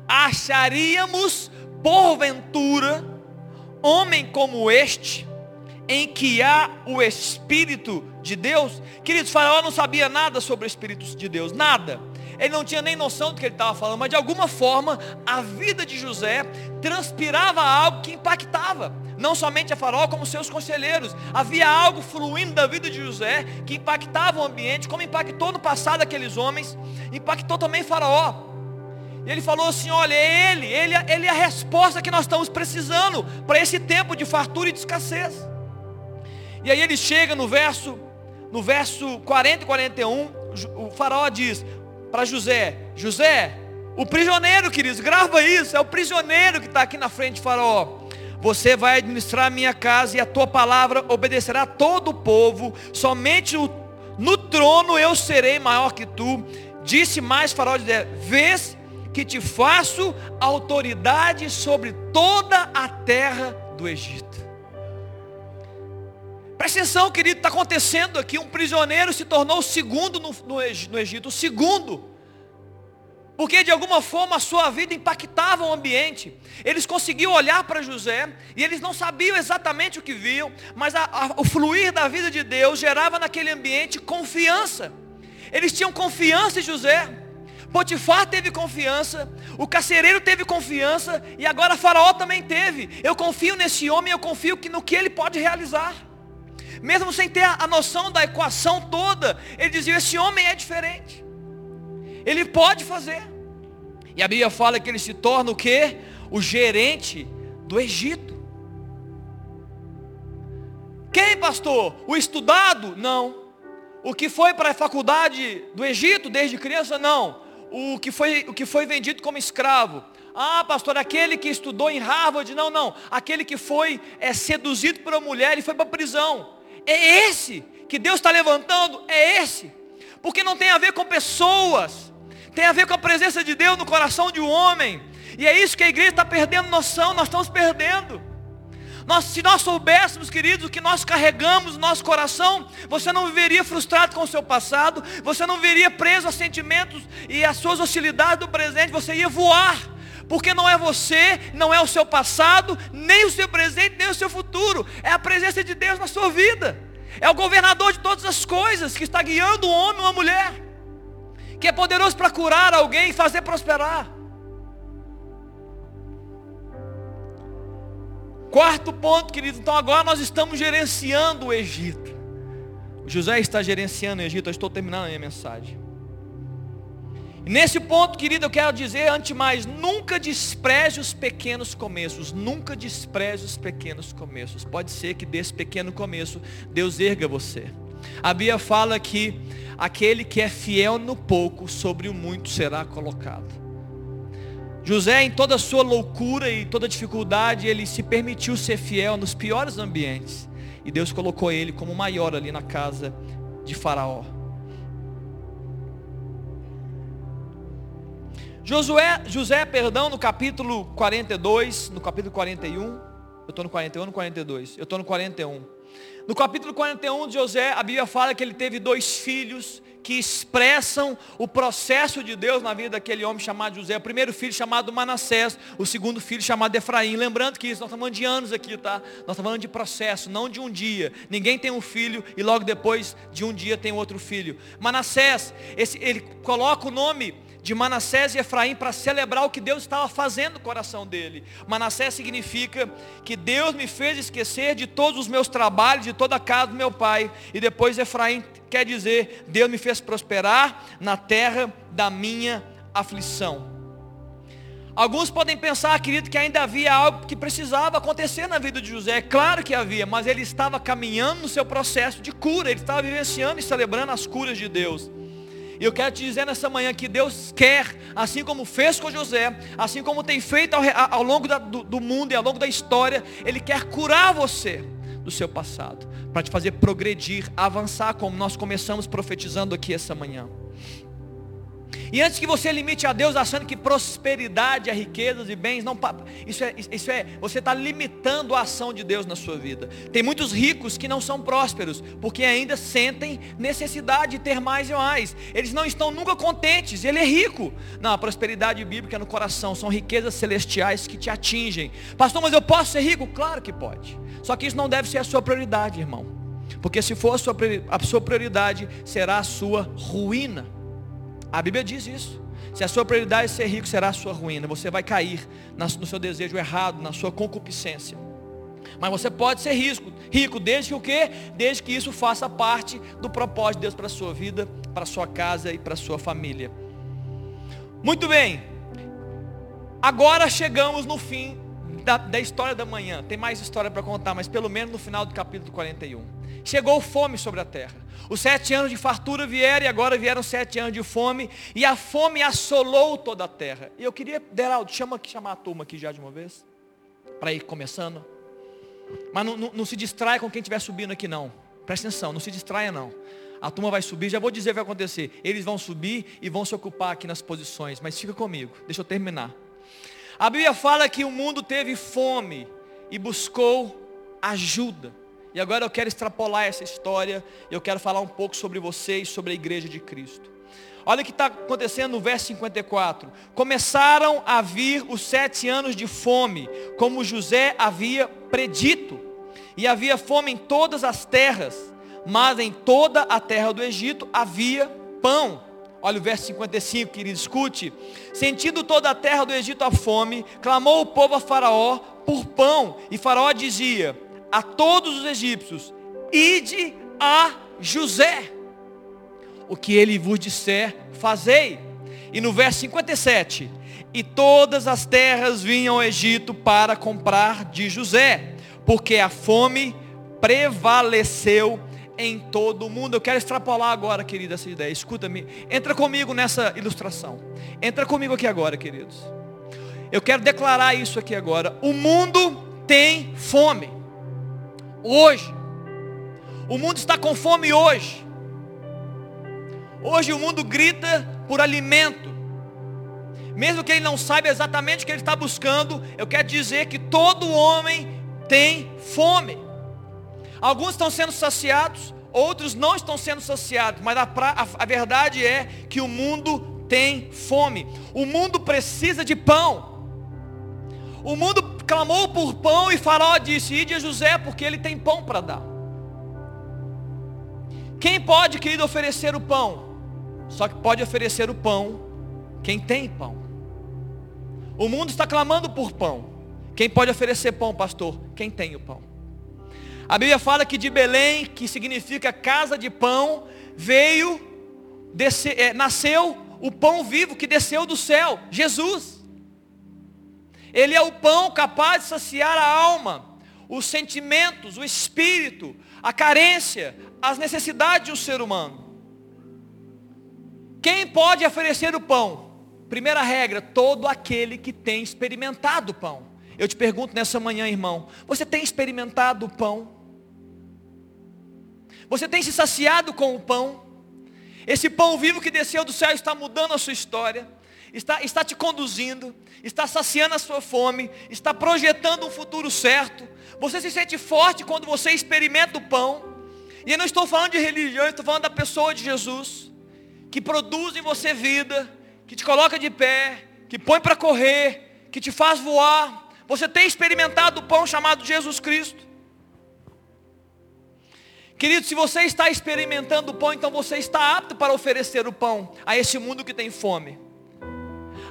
S1: Acharíamos, porventura, homem como este, em que há o Espírito de Deus? Queridos, Faraó não sabia nada sobre o Espírito de Deus, nada ele não tinha nem noção do que ele estava falando, mas de alguma forma a vida de José transpirava algo que impactava, não somente a Faraó, como seus conselheiros. Havia algo fluindo da vida de José que impactava o ambiente, como impactou no passado aqueles homens, impactou também Faraó. E ele falou assim: olha, é ele, ele, ele é a resposta que nós estamos precisando para esse tempo de fartura e de escassez. E aí ele chega no verso, no verso 40 e 41, o faraó diz: para José: José, o prisioneiro, queridos, grava isso, é o prisioneiro que está aqui na frente de Faraó. Você vai administrar a minha casa e a tua palavra obedecerá a todo o povo. Somente no trono eu serei maior que tu. Disse mais Faraó: Vês que te faço autoridade sobre toda a terra do Egito. Presta atenção, querido, está acontecendo aqui. Um prisioneiro se tornou o segundo no, no, no Egito, o segundo. Porque de alguma forma a sua vida impactava o ambiente. Eles conseguiam olhar para José e eles não sabiam exatamente o que viam, mas a, a, o fluir da vida de Deus gerava naquele ambiente confiança. Eles tinham confiança em José. Potifar teve confiança, o carcereiro teve confiança e agora Faraó também teve. Eu confio nesse homem, eu confio que no que ele pode realizar mesmo sem ter a noção da equação toda, ele dizia: esse homem é diferente. Ele pode fazer. E a Bíblia fala que ele se torna o que? O gerente do Egito. Quem, pastor? O estudado? Não. O que foi para a faculdade do Egito desde criança? Não. O que foi, o que foi vendido como escravo? Ah, pastor, aquele que estudou em Harvard? Não, não. Aquele que foi é, seduzido por uma mulher e foi para a prisão. É esse que Deus está levantando, é esse. Porque não tem a ver com pessoas, tem a ver com a presença de Deus no coração de um homem. E é isso que a igreja está perdendo noção, nós estamos perdendo. Nós, se nós soubéssemos, queridos, o que nós carregamos no nosso coração, você não viveria frustrado com o seu passado, você não viveria preso a sentimentos e às suas hostilidades do presente, você ia voar porque não é você, não é o seu passado, nem o seu presente, nem o seu futuro, é a presença de Deus na sua vida, é o governador de todas as coisas que está guiando um homem ou uma mulher, que é poderoso para curar alguém e fazer prosperar. Quarto ponto, querido, então agora nós estamos gerenciando o Egito. José está gerenciando o Egito, eu estou terminando a minha mensagem. Nesse ponto, querido, eu quero dizer, antes mais, nunca despreze os pequenos começos, nunca despreze os pequenos começos. Pode ser que desse pequeno começo, Deus erga você. A Bíblia fala que aquele que é fiel no pouco, sobre o muito será colocado. José, em toda a sua loucura e toda dificuldade, ele se permitiu ser fiel nos piores ambientes. E Deus colocou ele como maior ali na casa de Faraó. Josué, José, perdão, no capítulo 42, no capítulo 41, eu estou no 41 no 42, eu estou no 41. No capítulo 41 de José, a Bíblia fala que ele teve dois filhos que expressam o processo de Deus na vida daquele homem chamado José. O primeiro filho chamado Manassés, o segundo filho chamado Efraim. Lembrando que isso, nós estamos falando de anos aqui, tá? Nós estamos falando de processo, não de um dia. Ninguém tem um filho e logo depois de um dia tem outro filho. Manassés, esse, ele coloca o nome de Manassés e Efraim para celebrar o que Deus estava fazendo no coração dele. Manassés significa que Deus me fez esquecer de todos os meus trabalhos, de toda a casa do meu pai. E depois Efraim quer dizer, Deus me fez prosperar na terra da minha aflição. Alguns podem pensar, querido, que ainda havia algo que precisava acontecer na vida de José. É claro que havia, mas ele estava caminhando no seu processo de cura, ele estava vivenciando e celebrando as curas de Deus. E eu quero te dizer nessa manhã que Deus quer, assim como fez com José, assim como tem feito ao, ao longo da, do, do mundo e ao longo da história, Ele quer curar você do seu passado, para te fazer progredir, avançar, como nós começamos profetizando aqui essa manhã. E antes que você limite a Deus achando que prosperidade é riquezas e bens, não, isso é, isso é você está limitando a ação de Deus na sua vida. Tem muitos ricos que não são prósperos, porque ainda sentem necessidade de ter mais e mais. Eles não estão nunca contentes, ele é rico. Não, a prosperidade bíblica é no coração, são riquezas celestiais que te atingem. Pastor, mas eu posso ser rico? Claro que pode. Só que isso não deve ser a sua prioridade, irmão. Porque se for a sua, a sua prioridade, será a sua ruína. A Bíblia diz isso. Se a sua prioridade é ser rico, será a sua ruína. Você vai cair no seu desejo errado, na sua concupiscência. Mas você pode ser rico, rico desde que o quê? Desde que isso faça parte do propósito de Deus para a sua vida, para a sua casa e para a sua família. Muito bem. Agora chegamos no fim da, da história da manhã. Tem mais história para contar, mas pelo menos no final do capítulo 41. Chegou fome sobre a terra. Os sete anos de fartura vieram e agora vieram sete anos de fome. E a fome assolou toda a terra. E eu queria, Deraldo, chama chamar a turma aqui já de uma vez. Para ir começando. Mas não, não, não se distrai com quem estiver subindo aqui não. Presta atenção, não se distraia não. A turma vai subir, já vou dizer o que vai acontecer. Eles vão subir e vão se ocupar aqui nas posições. Mas fica comigo, deixa eu terminar. A Bíblia fala que o mundo teve fome e buscou ajuda. E agora eu quero extrapolar essa história, eu quero falar um pouco sobre vocês, sobre a igreja de Cristo. Olha o que está acontecendo no verso 54. Começaram a vir os sete anos de fome, como José havia predito. E havia fome em todas as terras, mas em toda a terra do Egito havia pão. Olha o verso 55, querido, escute. Sentindo toda a terra do Egito a fome, clamou o povo a Faraó por pão. E Faraó dizia: a todos os egípcios: Ide a José. O que ele vos disser, fazei. E no verso 57, e todas as terras vinham ao Egito para comprar de José, porque a fome prevaleceu em todo o mundo. Eu quero extrapolar agora, querida, essa ideia. Escuta-me. Entra comigo nessa ilustração. Entra comigo aqui agora, queridos. Eu quero declarar isso aqui agora. O mundo tem fome hoje. O mundo está com fome hoje. Hoje o mundo grita por alimento. Mesmo que ele não saiba exatamente o que ele está buscando, eu quero dizer que todo homem tem fome. Alguns estão sendo saciados, outros não estão sendo saciados, mas a, a, a verdade é que o mundo tem fome. O mundo precisa de pão. O mundo clamou por pão e Faraó disse: Ide a José, porque ele tem pão para dar. Quem pode, querido, oferecer o pão? Só que pode oferecer o pão quem tem pão. O mundo está clamando por pão. Quem pode oferecer pão, pastor? Quem tem o pão. A Bíblia fala que de Belém, que significa casa de pão, veio, descer, é, nasceu o pão vivo que desceu do céu, Jesus. Ele é o pão capaz de saciar a alma, os sentimentos, o espírito, a carência, as necessidades do ser humano. Quem pode oferecer o pão? Primeira regra, todo aquele que tem experimentado o pão. Eu te pergunto nessa manhã, irmão, você tem experimentado o pão? Você tem se saciado com o pão? Esse pão vivo que desceu do céu está mudando a sua história, está, está te conduzindo, está saciando a sua fome, está projetando um futuro certo. Você se sente forte quando você experimenta o pão. E eu não estou falando de religião, eu estou falando da pessoa de Jesus, que produz em você vida, que te coloca de pé, que põe para correr, que te faz voar. Você tem experimentado o pão chamado Jesus Cristo. Querido, se você está experimentando o pão, então você está apto para oferecer o pão a esse mundo que tem fome.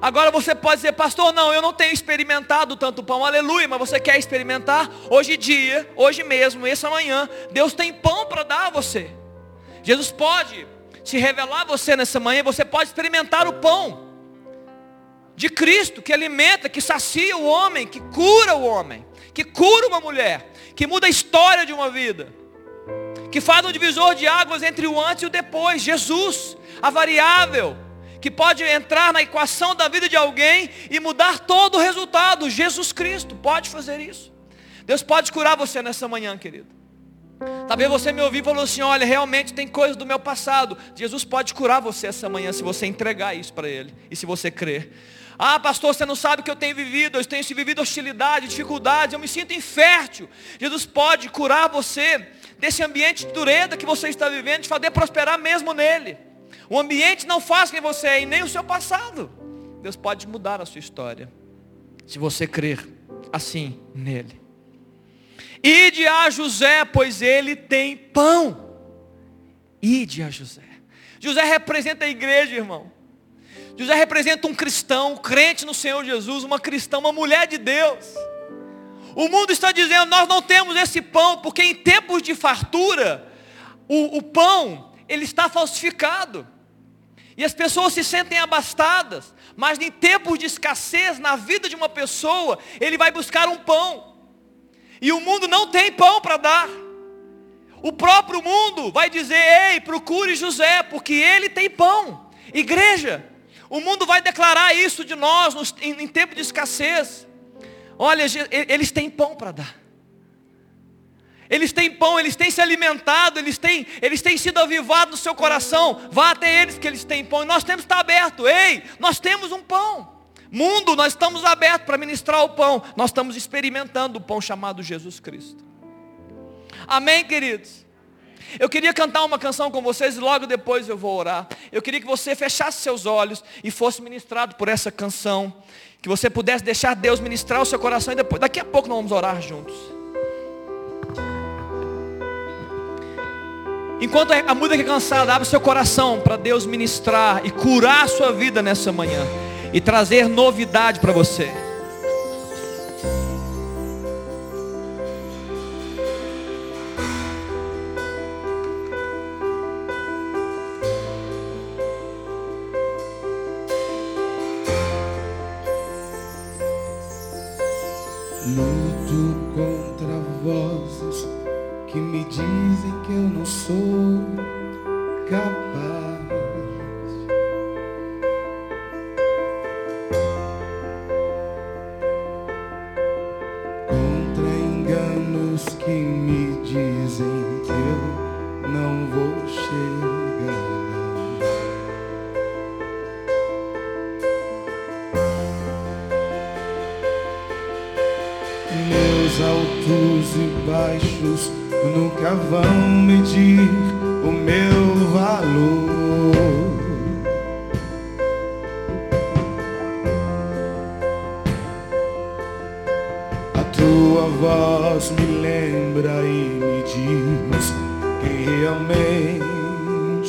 S1: Agora você pode dizer, pastor, não, eu não tenho experimentado tanto pão, aleluia, mas você quer experimentar? Hoje dia, hoje mesmo, essa manhã, Deus tem pão para dar a você. Jesus pode se revelar a você nessa manhã, você pode experimentar o pão de Cristo, que alimenta, que sacia o homem, que cura o homem, que cura uma mulher, que muda a história de uma vida, que faz um divisor de águas entre o antes e o depois, Jesus, a variável que pode entrar na equação da vida de alguém e mudar todo o resultado. Jesus Cristo pode fazer isso. Deus pode curar você nessa manhã, querido. Talvez você me ouviu e falou assim: olha, realmente tem coisas do meu passado. Jesus pode curar você essa manhã se você entregar isso para Ele e se você crer. Ah, pastor, você não sabe o que eu tenho vivido. Eu tenho vivido hostilidade, dificuldades. Eu me sinto infértil. Jesus pode curar você desse ambiente de dureza que você está vivendo, de fazer prosperar mesmo nele. O ambiente não faz quem você é e nem o seu passado. Deus pode mudar a sua história. Se você crer assim nele. Ide a José, pois ele tem pão. Ide a José. José representa a igreja, irmão. José representa um cristão, um crente no Senhor Jesus, uma cristã, uma mulher de Deus. O mundo está dizendo, nós não temos esse pão, porque em tempos de fartura, o, o pão, ele está falsificado. E as pessoas se sentem abastadas. Mas em tempos de escassez na vida de uma pessoa, ele vai buscar um pão. E o mundo não tem pão para dar. O próprio mundo vai dizer: Ei, procure José, porque ele tem pão. Igreja, o mundo vai declarar isso de nós em, em tempo de escassez. Olha, eles têm pão para dar. Eles têm pão, eles têm se alimentado, eles têm, eles têm sido avivados no seu coração. Vá até eles que eles têm pão. E nós temos que estar aberto. Ei, nós temos um pão. Mundo, nós estamos abertos para ministrar o pão. Nós estamos experimentando o pão chamado Jesus Cristo. Amém, queridos? Eu queria cantar uma canção com vocês e logo depois eu vou orar. Eu queria que você fechasse seus olhos e fosse ministrado por essa canção. Que você pudesse deixar Deus ministrar o seu coração e depois, daqui a pouco nós vamos orar juntos. Enquanto a música é cansada, abre seu coração para Deus ministrar e curar a sua vida nessa manhã e trazer novidade para você.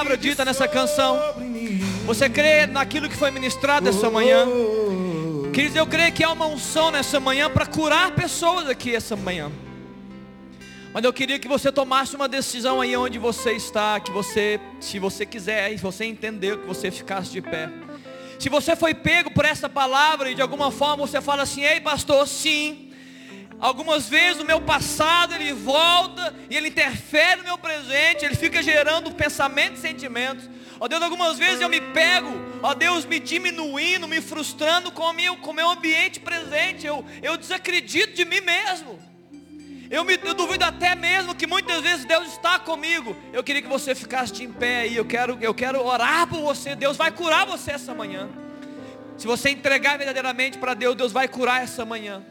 S1: palavra dita nessa canção? Você crê naquilo que foi ministrado essa manhã? Queridos, eu creio que há uma unção nessa manhã para curar pessoas aqui essa manhã. Mas eu queria que você tomasse uma decisão aí onde você está, que você, se você quiser, se você entendeu, que você ficasse de pé. Se você foi pego por essa palavra e de alguma forma você fala assim, ei pastor, sim. Algumas vezes o meu passado ele volta e ele interfere no meu presente, ele fica gerando pensamentos e sentimentos. Ó Deus, algumas vezes eu me pego, ó Deus, me diminuindo, me frustrando com o meu, com o meu ambiente presente. Eu, eu desacredito de mim mesmo. Eu, me, eu duvido até mesmo que muitas vezes Deus está comigo. Eu queria que você ficasse de em pé aí. Eu quero, eu quero orar por você. Deus vai curar você essa manhã. Se você entregar verdadeiramente para Deus, Deus vai curar essa manhã.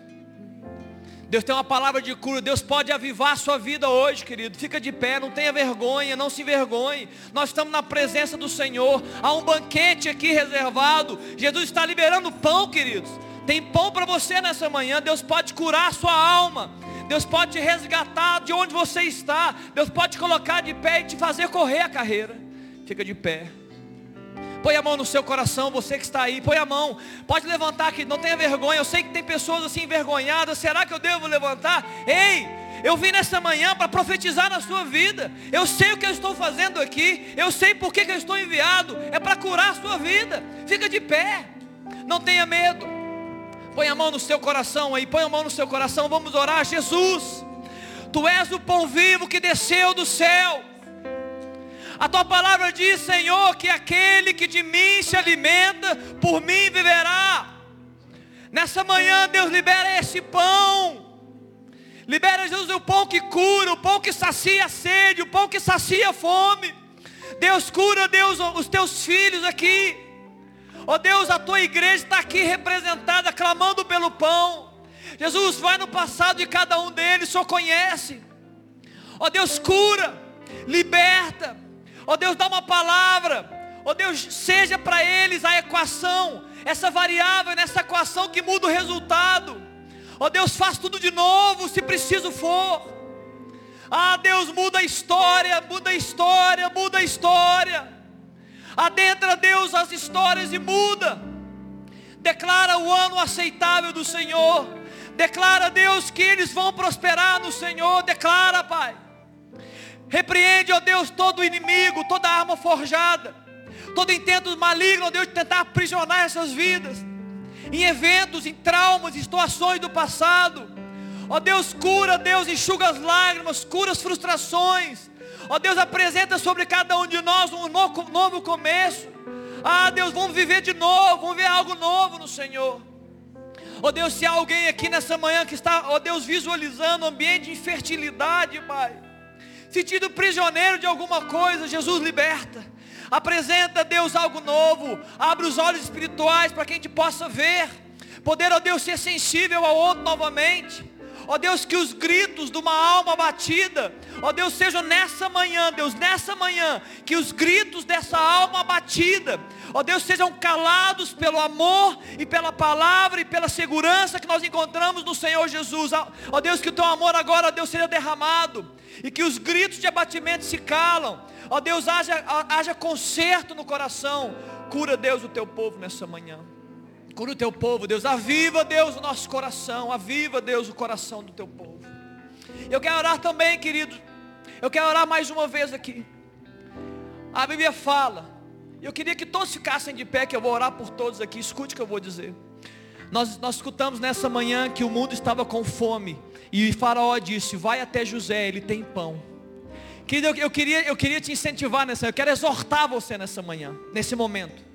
S1: Deus tem uma palavra de cura, Deus pode avivar a sua vida hoje, querido. Fica de pé, não tenha vergonha, não se envergonhe. Nós estamos na presença do Senhor. Há um banquete aqui reservado. Jesus está liberando pão, queridos. Tem pão para você nessa manhã. Deus pode curar a sua alma. Deus pode te resgatar de onde você está. Deus pode te colocar de pé e te fazer correr a carreira. Fica de pé. Põe a mão no seu coração, você que está aí, põe a mão. Pode levantar aqui, não tenha vergonha. Eu sei que tem pessoas assim envergonhadas. Será que eu devo levantar? Ei, eu vim nessa manhã para profetizar na sua vida. Eu sei o que eu estou fazendo aqui. Eu sei por que, eu estou enviado. É para curar a sua vida. Fica de pé. Não tenha medo. Põe a mão no seu coração aí. Põe a mão no seu coração. Vamos orar. Jesus, Tu és o pão vivo que desceu do céu. A tua palavra diz, Senhor, que aquele que de mim se alimenta, por mim viverá. Nessa manhã, Deus libera esse pão. Libera, Jesus, o pão que cura, o pão que sacia a sede, o pão que sacia a fome. Deus cura, Deus, os teus filhos aqui. Ó Deus, a tua igreja está aqui representada, clamando pelo pão. Jesus, vai no passado de cada um deles, Senhor conhece. Ó Deus, cura, liberta. Ó Deus, dá uma palavra. Ó Deus, seja para eles a equação, essa variável nessa equação que muda o resultado. Ó Deus, faz tudo de novo, se preciso for. Ah, Deus, muda a história, muda a história, muda a história. Adentra, Deus, as histórias e muda. Declara o ano aceitável do Senhor. Declara, Deus, que eles vão prosperar no Senhor. Declara, Pai. Repreende, ó Deus, todo inimigo, toda arma forjada, todo intento maligno, ó Deus, de tentar aprisionar essas vidas, em eventos, em traumas, em situações do passado. Ó Deus, cura, Deus, enxuga as lágrimas, cura as frustrações. Ó Deus, apresenta sobre cada um de nós um novo começo. Ah, Deus, vamos viver de novo, vamos ver algo novo no Senhor. Ó Deus, se há alguém aqui nessa manhã que está, ó Deus, visualizando um ambiente de infertilidade, Pai sentido prisioneiro de alguma coisa, Jesus liberta. Apresenta a Deus algo novo. Abre os olhos espirituais para que a gente possa ver. Poder, ó Deus, ser sensível ao outro novamente. Ó Deus, que os gritos de uma alma batida, ó Deus, sejam nessa manhã, Deus, nessa manhã, que os gritos dessa alma batida, ó Deus, sejam calados pelo amor e pela palavra e pela segurança que nós encontramos no Senhor Jesus. Ó Deus, que o teu amor agora, ó Deus, seja derramado e que os gritos de abatimento se calam. Ó Deus, haja, haja conserto no coração. Cura, Deus, o teu povo nessa manhã. Cura o teu povo, Deus. Aviva, Deus, o nosso coração. Aviva, Deus, o coração do teu povo. Eu quero orar também, querido. Eu quero orar mais uma vez aqui. A Bíblia fala. Eu queria que todos ficassem de pé, que eu vou orar por todos aqui. Escute o que eu vou dizer. Nós, nós escutamos nessa manhã que o mundo estava com fome. E Faraó disse: Vai até José, ele tem pão. Querido, eu, eu, queria, eu queria te incentivar nessa, eu quero exortar você nessa manhã, nesse momento.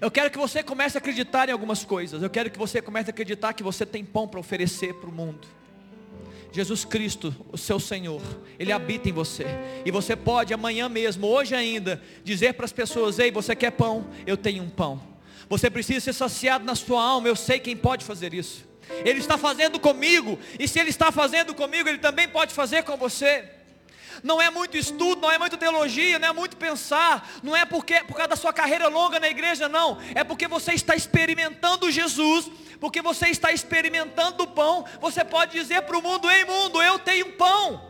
S1: Eu quero que você comece a acreditar em algumas coisas. Eu quero que você comece a acreditar que você tem pão para oferecer para o mundo. Jesus Cristo, o seu Senhor, Ele habita em você. E você pode amanhã mesmo, hoje ainda, dizer para as pessoas: Ei, você quer pão? Eu tenho um pão. Você precisa ser saciado na sua alma. Eu sei quem pode fazer isso. Ele está fazendo comigo. E se Ele está fazendo comigo, Ele também pode fazer com você não é muito estudo, não é muito teologia, não é muito pensar, não é porque por causa da sua carreira longa na igreja, não. É porque você está experimentando Jesus, porque você está experimentando o pão. Você pode dizer para o mundo: Ei mundo, eu tenho pão.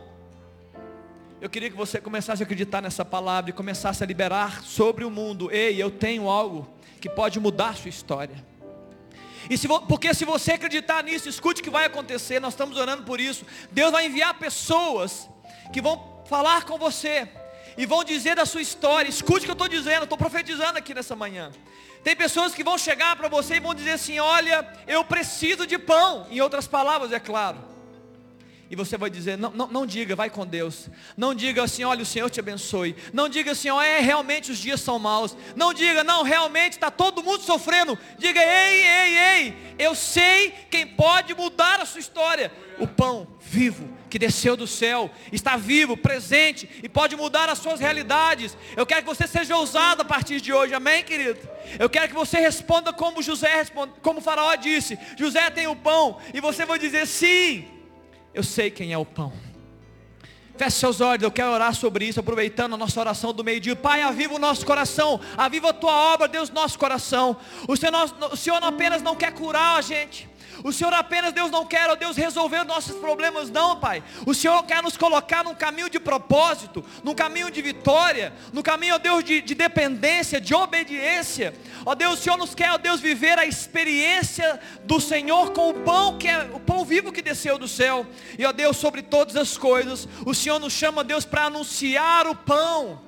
S1: Eu queria que você começasse a acreditar nessa palavra e começasse a liberar sobre o mundo: Ei, eu tenho algo que pode mudar a sua história. E se, porque se você acreditar nisso, escute o que vai acontecer, nós estamos orando por isso. Deus vai enviar pessoas que vão falar com você e vão dizer da sua história. Escute o que eu estou dizendo, estou profetizando aqui nessa manhã. Tem pessoas que vão chegar para você e vão dizer assim: Olha, eu preciso de pão. Em outras palavras, é claro. E você vai dizer, não, não, não diga, vai com Deus. Não diga assim, olha, o Senhor te abençoe. Não diga assim, ó, é, realmente os dias são maus. Não diga, não, realmente está todo mundo sofrendo. Diga, ei, ei, ei, eu sei quem pode mudar a sua história. O pão vivo que desceu do céu, está vivo, presente e pode mudar as suas realidades. Eu quero que você seja ousado a partir de hoje, amém, querido? Eu quero que você responda como José responde, como faraó disse: José tem o pão, e você vai dizer sim eu sei quem é o pão. Feche seus olhos, eu quero orar sobre isso, aproveitando a nossa oração do meio-dia. Pai, aviva o nosso coração, aviva a tua obra, Deus, nosso coração. O Senhor, o Senhor apenas não quer curar a gente, o Senhor apenas, Deus, não quer, ó Deus, resolver nossos problemas, não, Pai. O Senhor quer nos colocar num caminho de propósito, num caminho de vitória, no caminho, ó Deus, de, de dependência, de obediência. Ó Deus, o Senhor nos quer, ó Deus, viver a experiência do Senhor com o pão que é o pão vivo que desceu do céu. E ó Deus, sobre todas as coisas, o Senhor nos chama, Deus, para anunciar o pão.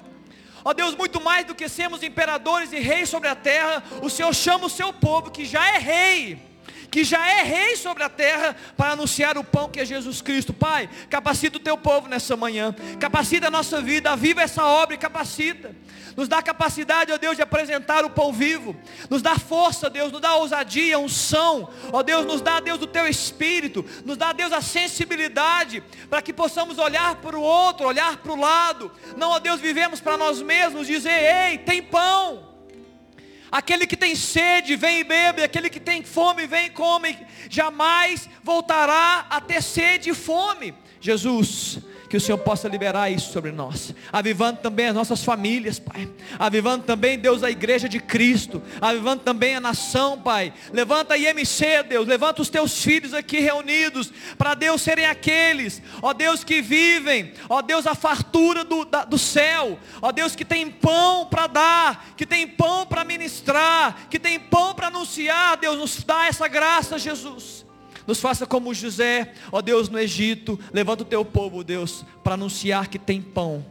S1: Ó Deus, muito mais do que sermos imperadores e reis sobre a terra, o Senhor chama o seu povo que já é rei que já é rei sobre a terra, para anunciar o pão que é Jesus Cristo. Pai, capacita o teu povo nessa manhã, capacita a nossa vida, aviva essa obra e capacita. Nos dá capacidade, ó Deus, de apresentar o pão vivo. Nos dá força, Deus, nos dá ousadia, unção. Ó Deus, nos dá, Deus, o teu espírito. Nos dá, Deus, a sensibilidade para que possamos olhar para o outro, olhar para o lado. Não, ó Deus, vivemos para nós mesmos, dizer, ei, tem pão. Aquele que tem sede, vem e bebe. Aquele que tem fome, vem e come. Jamais voltará a ter sede e fome. Jesus, que o Senhor possa liberar isso sobre nós, avivando também as nossas famílias, Pai, avivando também, Deus, a igreja de Cristo, avivando também a nação, Pai. Levanta a IMC, Deus, levanta os teus filhos aqui reunidos, para Deus serem aqueles, ó Deus, que vivem, ó Deus, a fartura do, da, do céu, ó Deus, que tem pão para dar, que tem pão para ministrar, que tem pão para anunciar, Deus, nos dá essa graça, Jesus. Nos faça como José, ó Deus, no Egito. Levanta o teu povo, Deus, para anunciar que tem pão.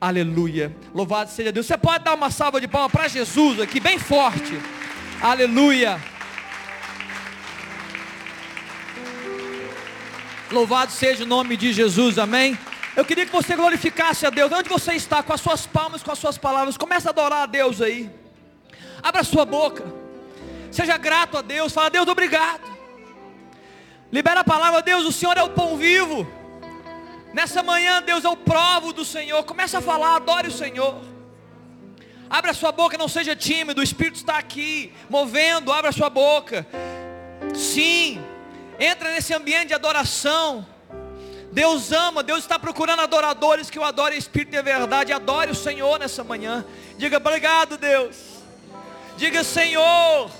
S1: Aleluia. Louvado seja Deus. Você pode dar uma salva de palmas para Jesus aqui, bem forte. Aleluia. Louvado seja o nome de Jesus, amém. Eu queria que você glorificasse a Deus. Onde você está, com as suas palmas, com as suas palavras, comece a adorar a Deus aí. Abra sua boca. Seja grato a Deus. Fala, Deus, obrigado. Libera a palavra, Deus, o Senhor é o pão vivo. Nessa manhã, Deus, eu provo do Senhor. Começa a falar, adore o Senhor. Abra a sua boca, não seja tímido. O Espírito está aqui, movendo. Abra a sua boca. Sim, entra nesse ambiente de adoração. Deus ama, Deus está procurando adoradores que o adorem em espírito e verdade. Adore o Senhor nessa manhã. Diga obrigado, Deus. Diga, Senhor,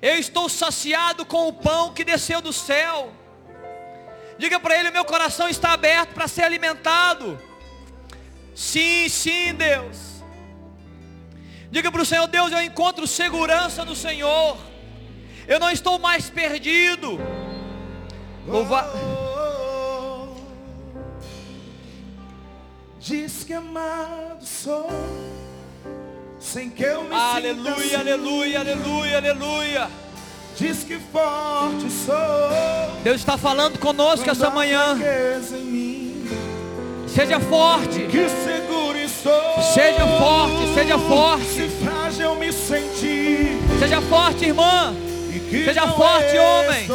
S1: eu estou saciado com o pão que desceu do céu. Diga para ele: meu coração está aberto para ser alimentado. Sim, sim, Deus. Diga para o Senhor: Deus, eu encontro segurança no Senhor. Eu não estou mais perdido. Louva...
S2: Diz que amado sou sem que eu me
S1: Aleluia,
S2: sinta assim.
S1: aleluia, aleluia, aleluia.
S2: Diz que forte sou
S1: Deus está falando conosco essa manhã.
S2: mim.
S1: Seja forte,
S2: Que seguro estou
S1: seja forte, seja
S2: Se
S1: forte,
S2: frágil me senti
S1: seja forte, irmã. Seja forte, homem.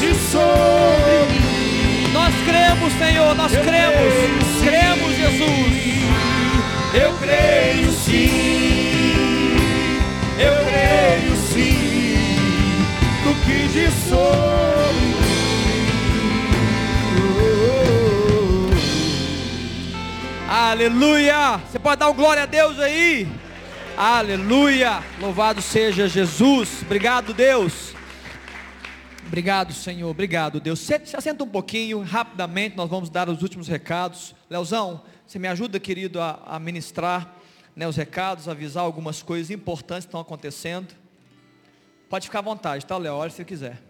S2: De sobre
S1: Nós cremos, Senhor. Nós
S2: Eu
S1: cremos.
S2: creio, sim.
S1: Cremos, Jesus.
S2: eu creio sim, eu creio sim, no que de sobre
S1: Aleluia. Você pode dar um glória a Deus aí? Aleluia. Louvado seja Jesus. Obrigado, Deus. Obrigado, Senhor. Obrigado, Deus. Se, se assenta um pouquinho, rapidamente, nós vamos dar os últimos recados. Leozão, você me ajuda, querido, a, a ministrar né, os recados, avisar algumas coisas importantes que estão acontecendo. Pode ficar à vontade, tá, Léo? Olha se você quiser.